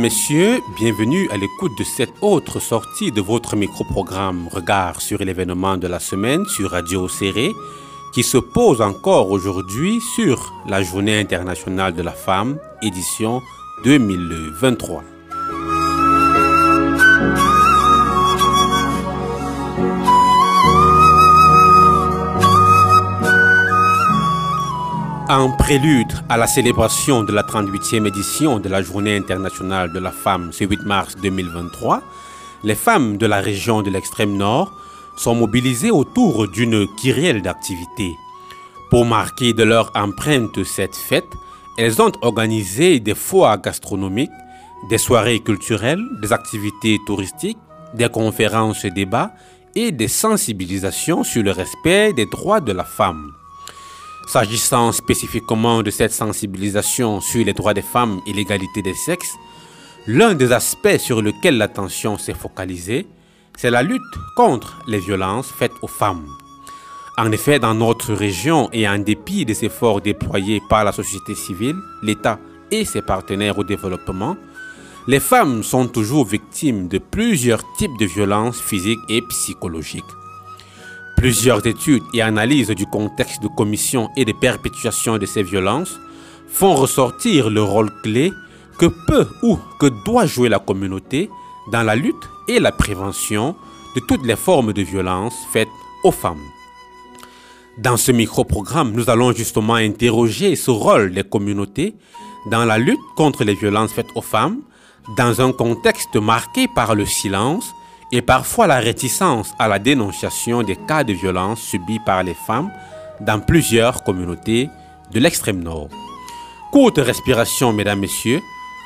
Messieurs, bienvenue à l'écoute de cette autre sortie de votre micro-programme Regard sur l'événement de la semaine sur Radio Serré qui se pose encore aujourd'hui sur la Journée internationale de la femme, édition 2023. En prélude à la célébration de la 38e édition de la Journée internationale de la femme ce 8 mars 2023, les femmes de la région de l'extrême nord sont mobilisées autour d'une kyrielle d'activités. Pour marquer de leur empreinte cette fête, elles ont organisé des foires gastronomiques, des soirées culturelles, des activités touristiques, des conférences et débats et des sensibilisations sur le respect des droits de la femme. S'agissant spécifiquement de cette sensibilisation sur les droits des femmes et l'égalité des sexes, l'un des aspects sur lequel l'attention s'est focalisée, c'est la lutte contre les violences faites aux femmes. En effet, dans notre région et en dépit des efforts déployés par la société civile, l'État et ses partenaires au développement, les femmes sont toujours victimes de plusieurs types de violences physiques et psychologiques. Plusieurs études et analyses du contexte de commission et de perpétuation de ces violences font ressortir le rôle clé que peut ou que doit jouer la communauté dans la lutte et la prévention de toutes les formes de violence faites aux femmes. Dans ce micro-programme, nous allons justement interroger ce rôle des communautés dans la lutte contre les violences faites aux femmes, dans un contexte marqué par le silence et parfois la réticence à la dénonciation des cas de violence subis par les femmes dans plusieurs communautés de l'extrême nord. Courte respiration, mesdames, messieurs,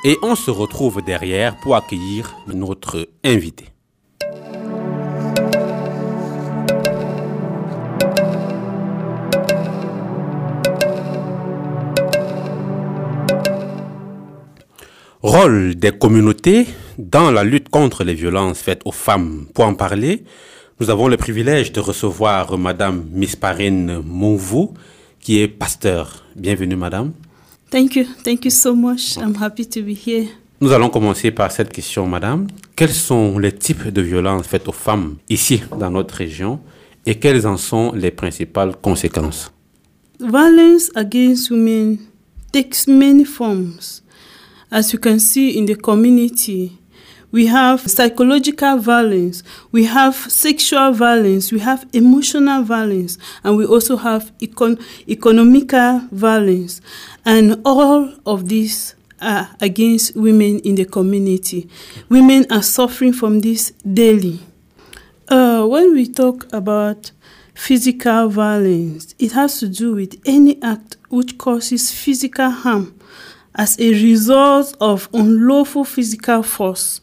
et on se retrouve derrière pour accueillir notre invité. Rôle des communautés dans la lutte contre les violences faites aux femmes. Pour en parler, nous avons le privilège de recevoir Madame Misparine Monvou, qui est pasteur. Bienvenue, Madame. Thank you. Thank you so much. I'm happy to be here. Nous allons commencer par cette question, Madame. Quels sont les types de violences faites aux femmes ici, dans notre région, et quelles en sont les principales conséquences? Violence against women takes many forms. As you can see in the community, we have psychological violence, we have sexual violence, we have emotional violence, and we also have econ- economical violence. And all of these are against women in the community. Women are suffering from this daily. Uh, when we talk about physical violence, it has to do with any act which causes physical harm as a result of unlawful physical force,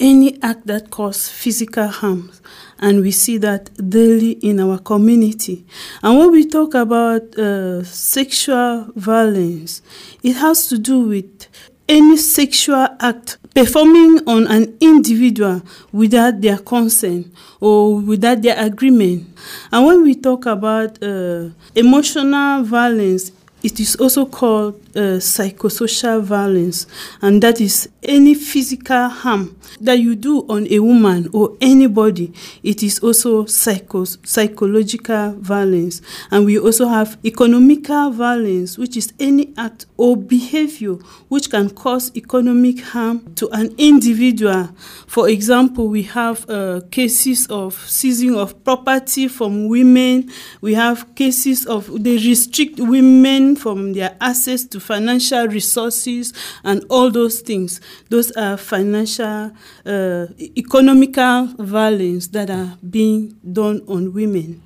any act that causes physical harm. And we see that daily in our community. And when we talk about uh, sexual violence, it has to do with any sexual act performing on an individual without their consent or without their agreement. And when we talk about uh, emotional violence, it is also called uh, psychosocial violence, and that is any physical harm that you do on a woman or anybody. It is also psycho- psychological violence, and we also have economical violence, which is any act or behavior which can cause economic harm to an individual. For example, we have uh, cases of seizing of property from women. We have cases of they restrict women from their access to financial resources and all those things. Those are financial, uh, economical violence that are being done on women.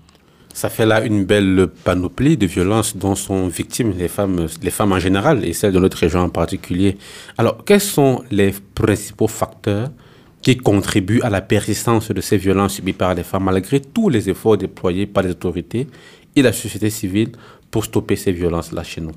Ça fait là une belle panoplie de violences dont sont victimes les femmes, les femmes en général et celles de notre région en particulier. Alors, quels sont les principaux facteurs qui contribuent à la persistance de ces violences subies par les femmes malgré tous les efforts déployés par les autorités et la société civile pour stopper ces violences-là chez nous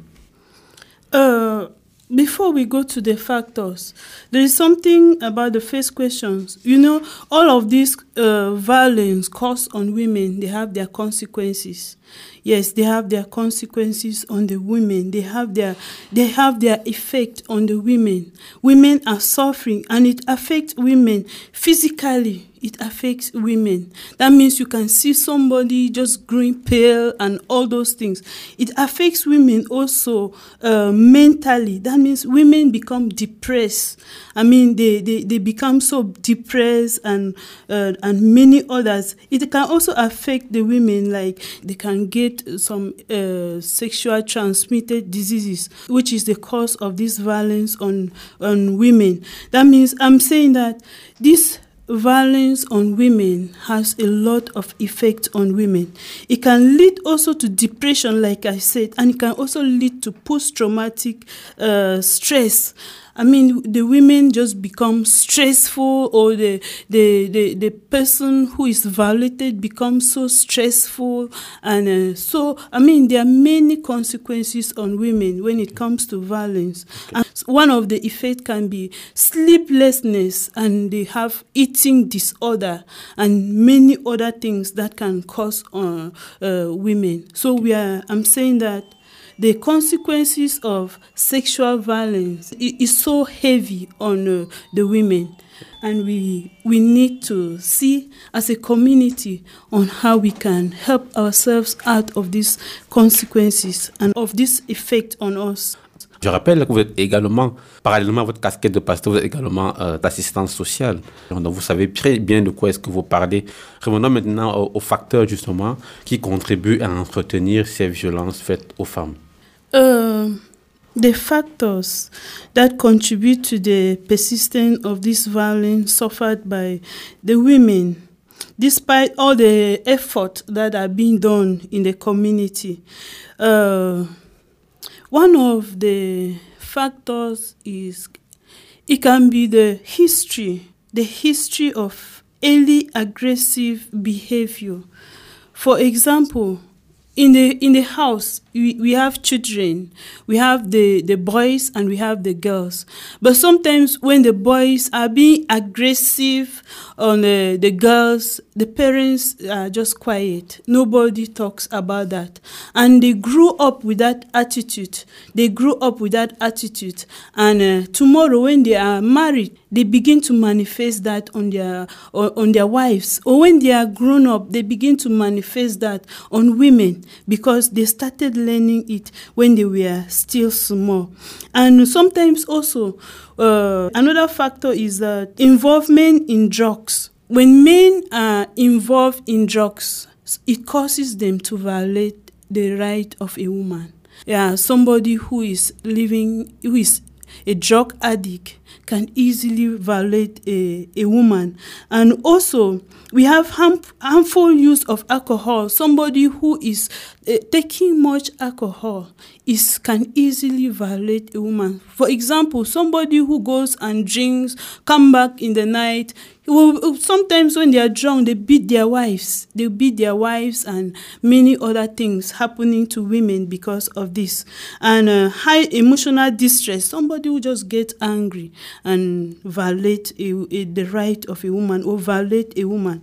Uh, before we go to the factors, there is something about the first questions. You know, all of these uh, violence caused on women, they have their consequences. Yes, they have their consequences on the women. They have their they have their effect on the women. Women are suffering, and it affects women physically it affects women. That means you can see somebody just growing pale and all those things. It affects women also uh, mentally. That means women become depressed. I mean, they, they, they become so depressed and uh, and many others. It can also affect the women, like they can get some uh, sexual transmitted diseases, which is the cause of this violence on on women. That means I'm saying that this violence on women has a lot of effect on women. It can lead also to depression, like I said, and it can also lead to post traumatic uh, stress I mean, the women just become stressful, or the, the, the, the person who is violated becomes so stressful. And uh, so, I mean, there are many consequences on women when it comes to violence. And one of the effects can be sleeplessness, and they have eating disorder, and many other things that can cause uh, uh, women. So, we are, I'm saying that the consequences of sexual violence is so heavy on uh, the women and we we need to see as a community on how we can help ourselves out of these consequences and of this effect on us. Je rappelle que vous êtes également, parallèlement à votre casquette de pasteur, vous êtes également euh, d'assistance sociale. Donc vous savez très bien de quoi est-ce que vous parlez. Revenons maintenant aux, aux facteurs justement qui contribuent à entretenir ces violences faites aux femmes. Uh, the factors that contribute to the persistence of this violence suffered by the women, despite all the effort that are being done in the community. Uh, one of the factors is it can be the history, the history of early aggressive behavior. For example, in the in the house we, we have children. We have the the boys and we have the girls. But sometimes when the boys are being aggressive on the, the girls the parents are just quiet. Nobody talks about that. And they grew up with that attitude. They grew up with that attitude. And uh, tomorrow when they are married they begin to manifest that on their on their wives. Or when they are grown up they begin to manifest that on women because they started learning it when they were still small. And sometimes also uh, another factor is that involvement in drugs. When men are involved in drugs it causes them to violate the right of a woman. Yeah somebody who is living who is a drug addict can easily violate a, a woman. And also, we have harm, harmful use of alcohol. Somebody who is uh, taking much alcohol is can easily violate a woman. For example, somebody who goes and drinks, come back in the night, well, sometimes when they are drunk, they beat their wives. They beat their wives and many other things happening to women because of this. And uh, high emotional distress, somebody who just gets angry and violate a, a, the right of a woman or violate a woman.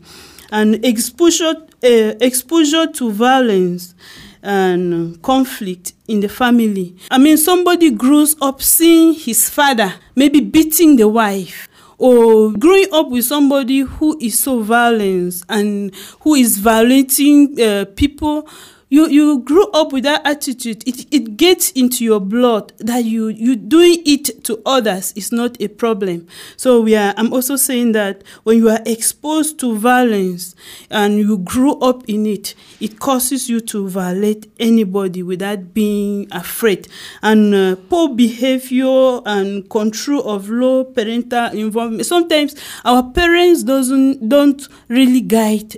And exposure, uh, exposure to violence and conflict in the family. I mean, somebody grows up seeing his father maybe beating the wife or growing up with somebody who is so violent and who is violating uh, people you you grew up with that attitude. It it gets into your blood that you you doing it to others is not a problem. So we are i'm also saying that when you are exposed to violence and you grew up in it it causes you to violate anybody without being afraid. And uh, poor behavior and control of low parental involvement sometimes our parents doesn't don't really guide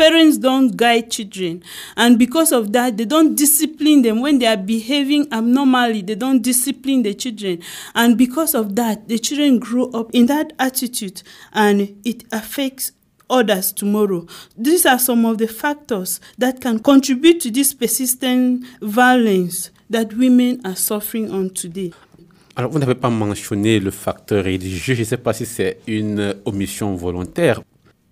parents don't guide children and because of that they don't discipline them when they are behaving abnormally they don't discipline the children and because of that the children grow up in that attitude and it affects others tomorrow. These are some of the factors that can contribute to this persistent violence that women are suffering on today. Alors, vous n'avez pas mentionné le facteur religieux. Je ne sais pas si c'est une omission volontaire.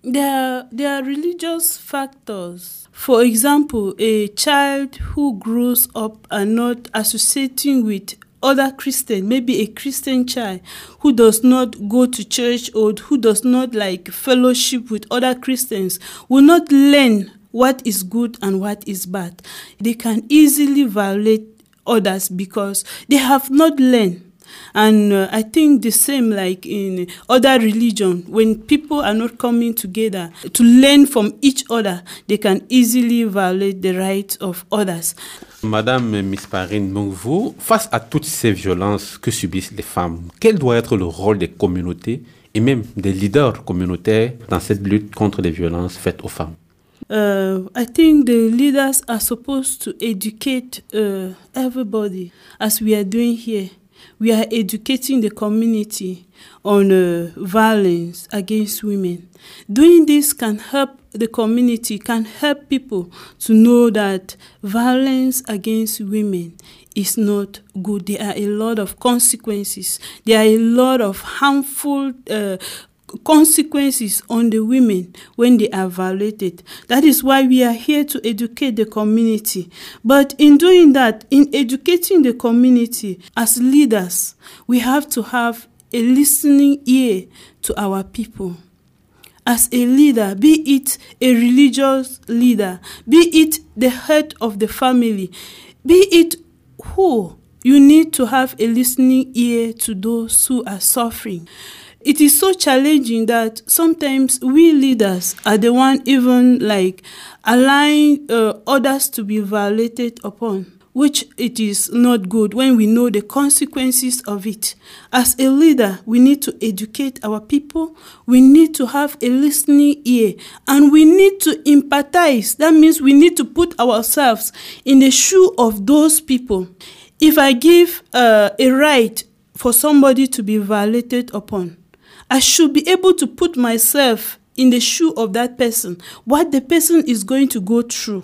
There are, there are religious factors. For example, a child who grows up and not associating with other Christian, maybe a Christian child who does not go to church or who does not like fellowship with other Christians will not learn what is good and what is bad. They can easily violate others because they have not learned and uh, i think the same like in other religion when people are not coming together to learn from each other they can easily violate the rights of others Madame Miss Parine, donc vous, face à toutes ces violences que subissent les femmes, quel doit être le rôle des communautés et même des leaders communautaires dans cette lutte contre les violences faites aux femmes? Uh, I think the leaders are supposed to educate uh, everybody, as we are doing here. We are educating the community on uh, violence against women. Doing this can help the community, can help people to know that violence against women is not good. There are a lot of consequences. There are a lot of harmful uh, consequences on the women when they are violated. That is why we are here to educate the community. But in doing that, in educating the community as leaders, we have to have a listening ear to our people. As a leader, be it a religious leader, be it the head of the family, be it who, you need to have a listening ear to those who are suffering it is so challenging that sometimes we leaders are the one even like allowing uh, others to be violated upon which it is not good when we know the consequences of it. As a leader, we need to educate our people, we need to have a listening ear, and we need to empathize. That means we need to put ourselves in the shoe of those people. If I give uh, a right for somebody to be violated upon, I should be able to put myself in the shoe of that person, what the person is going to go through.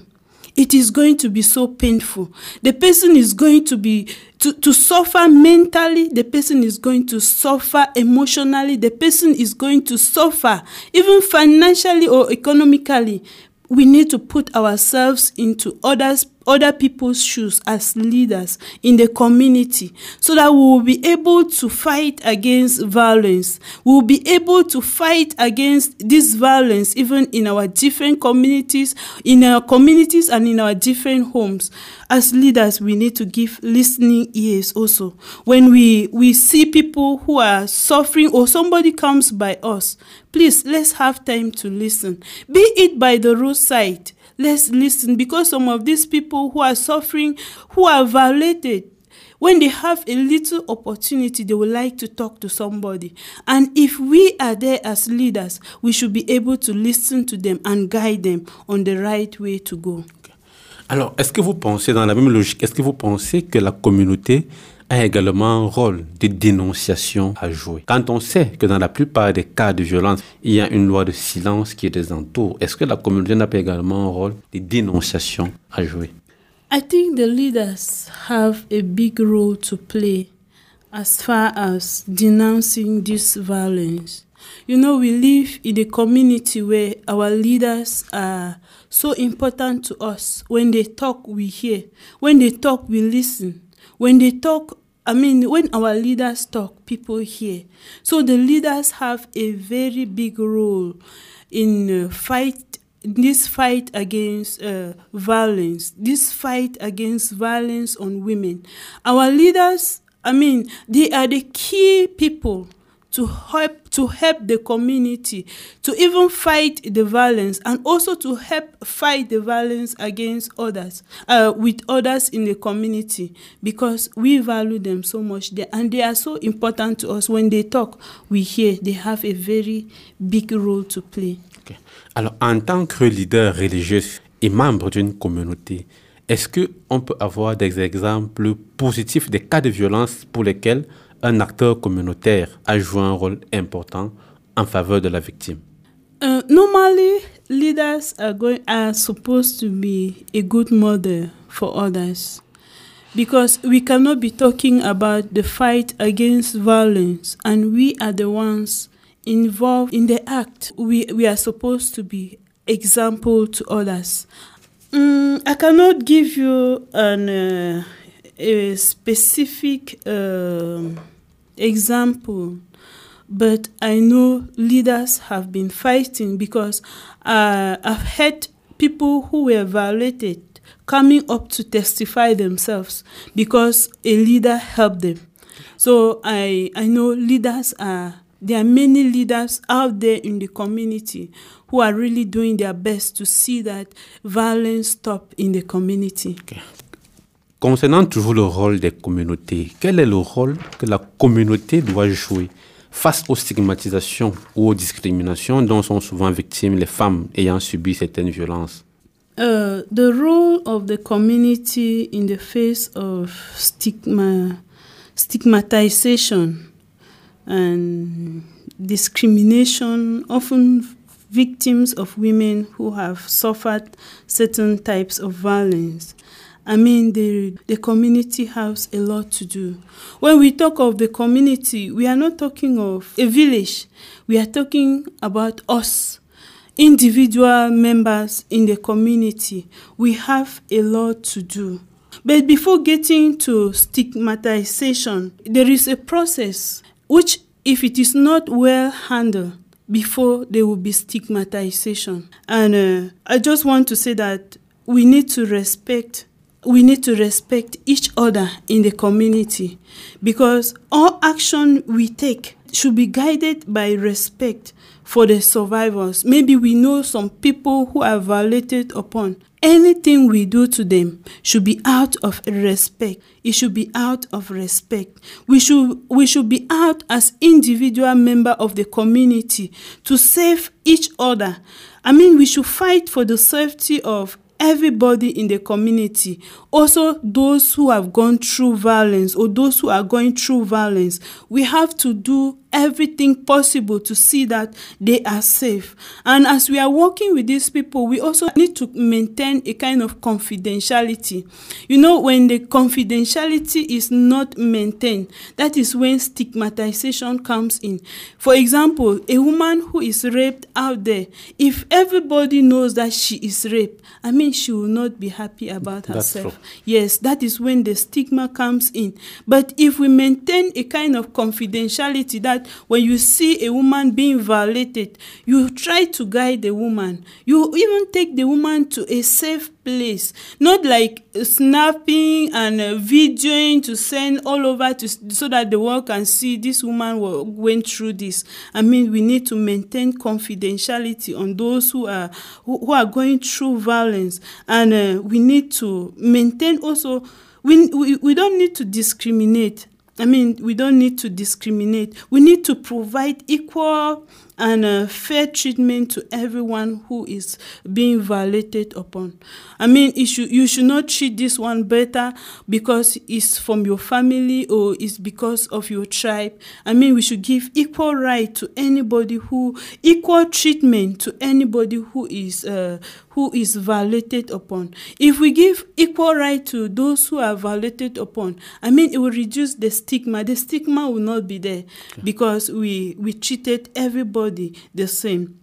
It is going to be so painful. The person is going to be to, to suffer mentally, the person is going to suffer emotionally, the person is going to suffer even financially or economically. We need to put ourselves into others other people's shoes as leaders in the community so that we will be able to fight against violence. We will be able to fight against this violence even in our different communities, in our communities and in our different homes. As leaders, we need to give listening ears also. When we, we see people who are suffering or somebody comes by us, please let's have time to listen. Be it by the roadside let's listen because some of these people who are suffering, who are violated, when they have a little opportunity, they would like to talk to somebody. And if we are there as leaders, we should be able to listen to them and guide them on the right way to go. Alors, est-ce que vous pensez, dans la même logique, est-ce que vous pensez que la communauté a également un rôle de dénonciation à jouer. Quand on sait que dans la plupart des cas de violence, il y a une loi de silence qui les entoure, est-ce que la communauté n'a pas également un rôle de dénonciation à jouer? I think the leaders have a big role to play as far as denouncing this violence. You know, we live in a community where our leaders are so important to us. When they talk, we hear. When they talk, we listen. When they talk, I mean, when our leaders talk, people hear. So the leaders have a very big role in uh, fight this fight against uh, violence, this fight against violence on women. Our leaders, I mean, they are the key people to help to help the community to even fight the violence and also to help fight the violence against others uh, with others in the community because we value them so much. They, and they are so important to us. When they talk we hear they have a very big role to play. Okay. alors en tant que leader religieux et membre d'une communauté est-ce que on peut avoir des exemples positifs des cas de violence pour lesquels un acteur communautaire a joué un rôle important en faveur de la victime? Uh, normally, leaders are going are supposed to be a good model for others. because we cannot be talking about the fight against violence and we are the ones involved in the act. We, we are supposed to be example to others. Mm, I cannot give you uh, a specific uh, example, but I know leaders have been fighting because uh, I've had people who were violated coming up to testify themselves because a leader helped them. So I, I know leaders are, there are many leaders out there in the community who are really doing their best to see that violence stop in the community. Okay. Concernant toujours le rôle des communautés, quel est le rôle que la communauté doit jouer face aux stigmatisations ou aux discriminations dont sont souvent victimes les femmes ayant subi certaines violences? Uh, the role of the community in the face of stigma, stigmatization and discrimination, often victims of women who have suffered certain types of violence. I mean, the, the community has a lot to do. When we talk of the community, we are not talking of a village, we are talking about us individual members in the community, we have a lot to do. But before getting to stigmatization, there is a process which, if it is not well handled, before there will be stigmatization. And uh, I just want to say that we need to respect we need to respect each other in the community because all action we take should be guided by respect for the survivors. Maybe we know some people who are violated upon. Anything we do to them should be out of respect. It should be out of respect. We should we should be out as individual member of the community to save each other. I mean, we should fight for the safety of everybody in the community. Also those who have gone through violence or those who are going through violence we have to do everything possible to see that they are safe and as we are working with these people we also need to maintain a kind of confidentiality you know when the confidentiality is not maintained that is when stigmatization comes in for example a woman who is raped out there if everybody knows that she is raped i mean she will not be happy about herself. Yes, that is when the stigma comes in. But if we maintain a kind of confidentiality that when you see a woman being violated, you try to guide the woman. You even take the woman to a safe place, not like snapping and uh, videoing to send all over to so that the world can see this woman went through this. I mean, we need to maintain confidentiality on those who are who, who are going through violence, and uh, we need to maintain also. We, we we don't need to discriminate. I mean, we don't need to discriminate. We need to provide equal and uh, fair treatment to everyone who is being violated upon. I mean, should, you should not treat this one better because it's from your family or it's because of your tribe. I mean, we should give equal right to anybody who, equal treatment to anybody who is uh, who is violated upon. If we give equal right to those who are violated upon, I mean, it will reduce the stigma. The stigma will not be there because we we treated everybody the same.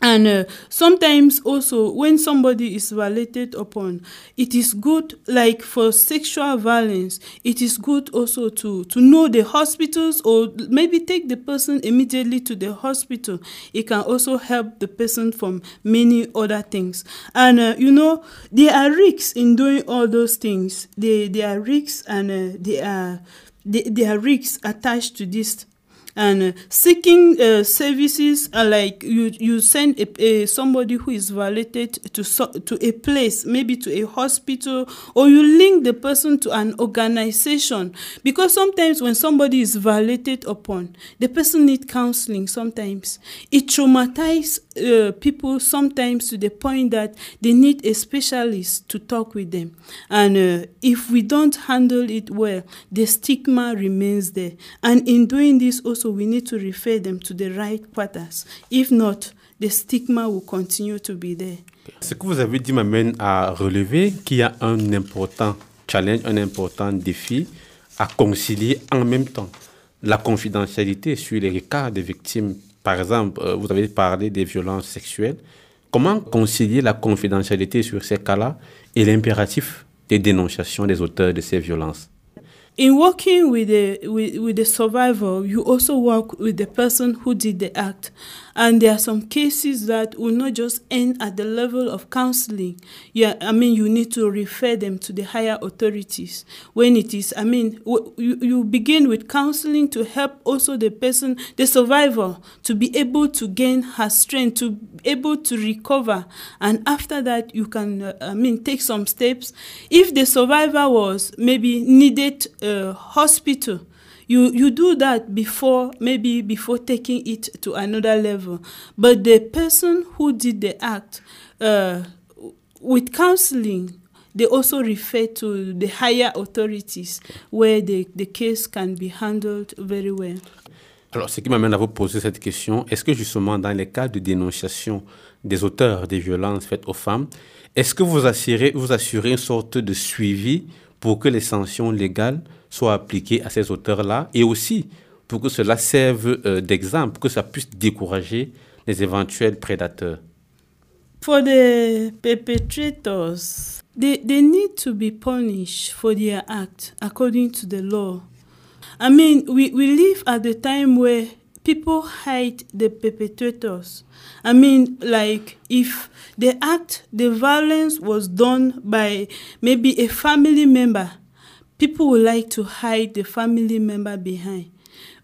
And uh, sometimes also when somebody is violated upon, it is good, like for sexual violence, it is good also to to know the hospitals or maybe take the person immediately to the hospital. It can also help the person from many other things. And uh, you know there are risks in doing all those things. There there are risks and uh, there are there are risks attached to this and uh, seeking uh, services are like you you send a, a somebody who is violated to so, to a place maybe to a hospital or you link the person to an organization. Because sometimes when somebody is violated upon the person need counseling sometimes. It traumatizes uh, people sometimes to the point that they need a specialist to talk with them. And uh, if we don't handle it well the stigma remains there. And in doing this also we need to refer them to the right quarters if not the stigma will continue to be there Ce que vous avez dit m'amène à relever qu'il y a un important challenge, un important défi à concilier en même temps la confidentialité sur les cas des victimes. Par exemple, euh, vous avez parlé des violences sexuelles. Comment concilier la confidentialité sur ces cas-là et l'impératif des dénonciations des auteurs de ces violences? In working with the with, with the survivor you also work with the person who did the act and there are some cases that will not just end at the level of counseling. Yeah i mean you need to refer them to the higher authorities. When it is i mean w- you, you begin with counseling to help also the person the survivor to be able to gain her strength to be able to recover. And after that you can uh, i mean take some steps. If the survivor was maybe needed uh, hospital you you do that before maybe before taking it to another level but the person who did the act uh, with counseling they also refer to the higher authorities where the, the case can be handled very well. Alors, ce qui m'amène à vous poser cette question, est-ce que justement dans les cas de dénonciation des auteurs des violences faites aux femmes, est-ce que vous assurez, vous assurez une sorte de suivi pour que les sanctions légales soient appliquées à ces auteurs-là et aussi pour que cela serve euh, d'exemple, pour que ça puisse décourager les éventuels prédateurs. For the perpetrators, they, they need to be punished for their act according to the law. I mean, we, we live at the time where people hide the perpetrators. I mean, like if the act, the violence was done by maybe a family member, people would like to hide the family member behind.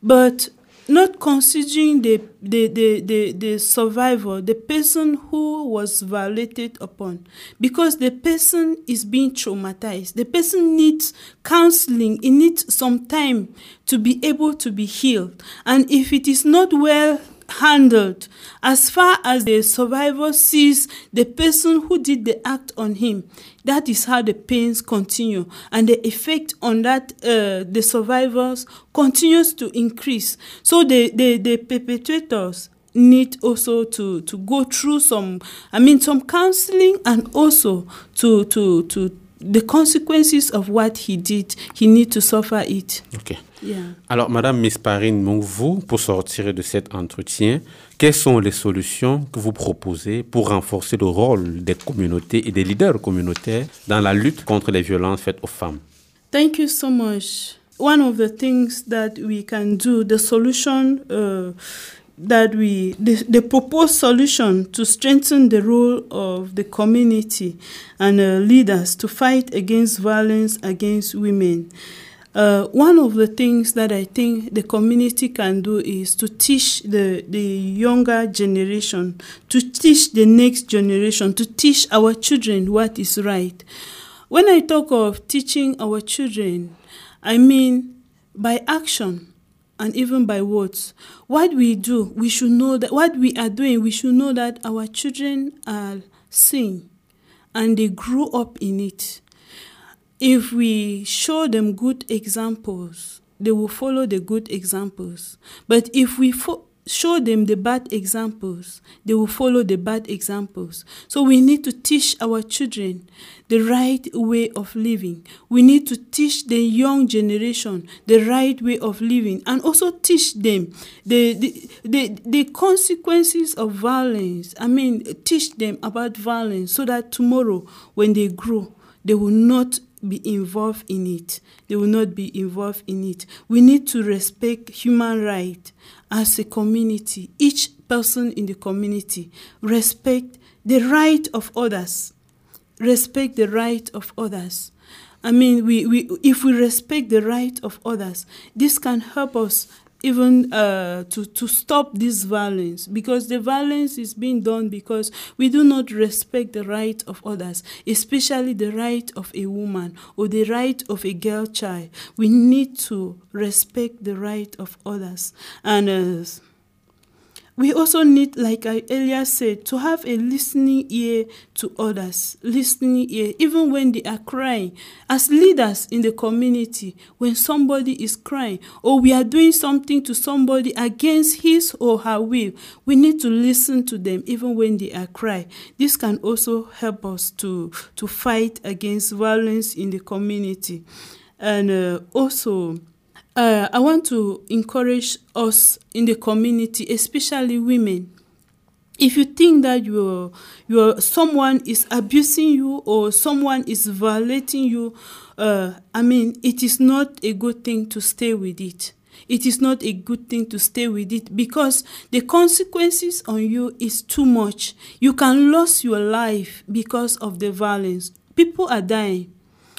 But not considering the, the, the, the, the survivor, the person who was violated upon, because the person is being traumatized. The person needs counseling, it needs some time to be able to be healed. And if it is not well handled as far as the survivor sees the person who did the act on him that is how the pains continue. And the effect on that uh, the survivors continues to increase. So the the, the perpetrators need also to to go through some i mean some counseling and also to to to the consequences of what he did. He need to suffer it. Ok. yeah. Alors, Madame Miss Parine, donc vous, pour sortir de cet entretien, quelles sont les solutions que vous proposez pour renforcer le rôle des communautés et des leaders communautaires dans la lutte contre les violences faites aux femmes? Thank you so much. One of the things that we can do, the solution uh, that we, the, the proposed solution to strengthen the role of the community and uh, leaders to fight against violence against women. Uh, one of the things that I think the community can do is to teach the, the younger generation, to teach the next generation, to teach our children what is right. When I talk of teaching our children, I mean by action and even by words. What we do, we should know that what we are doing, we should know that our children are seeing and they grew up in it. If we show them good examples, they will follow the good examples. But if we fo- show them the bad examples, they will follow the bad examples. So we need to teach our children the right way of living. We need to teach the young generation the right way of living and also teach them the, the, the, the consequences of violence. I mean, teach them about violence so that tomorrow when they grow, they will not be involved in it. They will not be involved in it. We need to respect human right as a community. Each person in the community respect the right of others. Respect the right of others. I mean, we, we if we respect the right of others, this can help us even uh, to, to stop this violence because the violence is being done because we do not respect the right of others, especially the right of a woman or the right of a girl child. We need to respect the right of others. And uh, we also need, like I earlier said, to have a listening ear to others, listening ear, even when they are crying. As leaders in the community, when somebody is crying or we are doing something to somebody against his or her will, we need to listen to them even when they are crying. This can also help us to, to fight against violence in the community. And uh, also, uh, I want to encourage us in the community, especially women. If you think that you're, you're, someone is abusing you or someone is violating you, uh, I mean, it is not a good thing to stay with it. It is not a good thing to stay with it because the consequences on you is too much. You can lose your life because of the violence. People are dying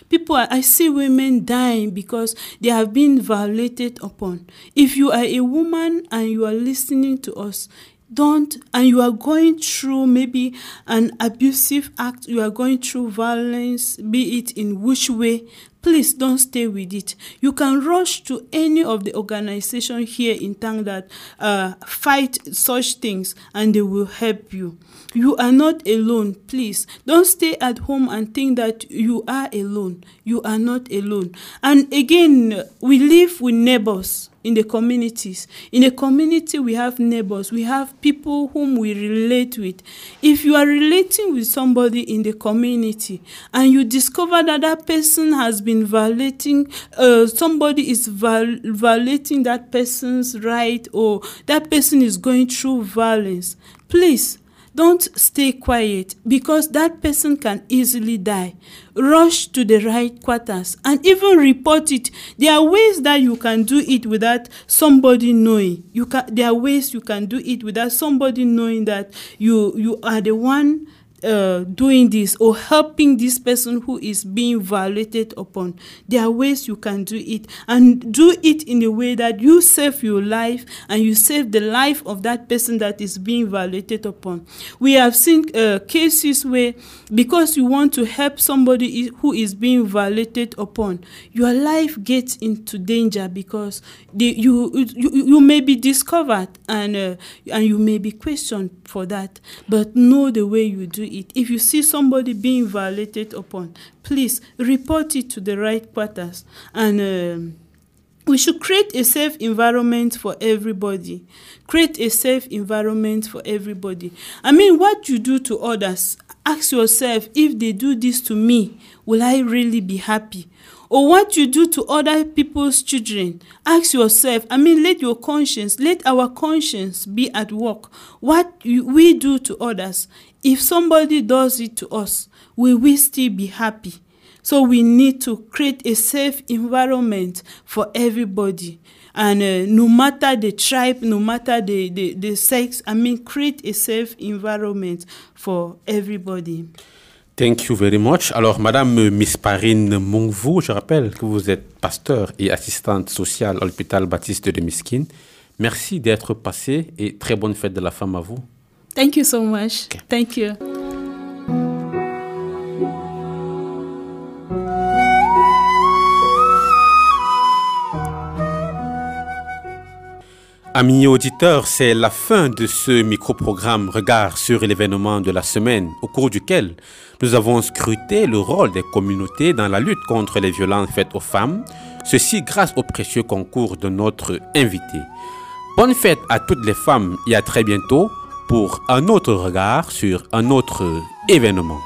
People, I see women dying because they have been violated upon. If you are a woman and you are listening to us, don't and you are going through maybe an abusive act you are going through violence be it in which way please don't stay with it. You can rush to any of the organization here in town that uh, fight such things and they will help you. You are not alone please. Don't stay at home and think that you are alone. You are not alone. And again we live with neighbors in the communities. In a community, we have neighbors, we have people whom we relate with. If you are relating with somebody in the community and you discover that that person has been violating, uh, somebody is viol- violating that person's right or that person is going through violence, please don't stay quiet because that person can easily die. Rush to the right quarters and even report it. There are ways that you can do it without somebody knowing. You can, there are ways you can do it without somebody knowing that you, you are the one uh, doing this or helping this person who is being violated upon. There are ways you can do it and do it in a way that you save your life and you save the life of that person that is being violated upon. We have seen uh, cases where because you want to help somebody who is being violated upon, your life gets into danger because the, you, you you may be discovered and uh, and you may be questioned for that. But know the way you do it. If you see somebody being violated upon, please report it to the right quarters. And. Um, we should create a safe environment for everybody. Create a safe environment for everybody. I mean what you do to others ask yourself if they do this to me will i really be happy? Or what you do to other people's children ask yourself i mean let your conscience let our conscience be at work. What we do to others if somebody does it to us will still be happy so we need to create a safe environment for everybody and uh, no matter the tribe no matter the, the the sex i mean create a safe environment for everybody Thank you very much. Alors, Madame Miss Parine Mongvou, je rappelle que vous êtes pasteur et assistante sociale à l'hôpital Baptiste de Miskine. Merci d'être passé et très bonne fête de la femme à vous. Thank you so much. Okay. Thank you. Amis auditeurs, c'est la fin de ce micro-programme Regard sur l'événement de la semaine, au cours duquel nous avons scruté le rôle des communautés dans la lutte contre les violences faites aux femmes, ceci grâce au précieux concours de notre invité. Bonne fête à toutes les femmes et à très bientôt pour un autre regard sur un autre événement.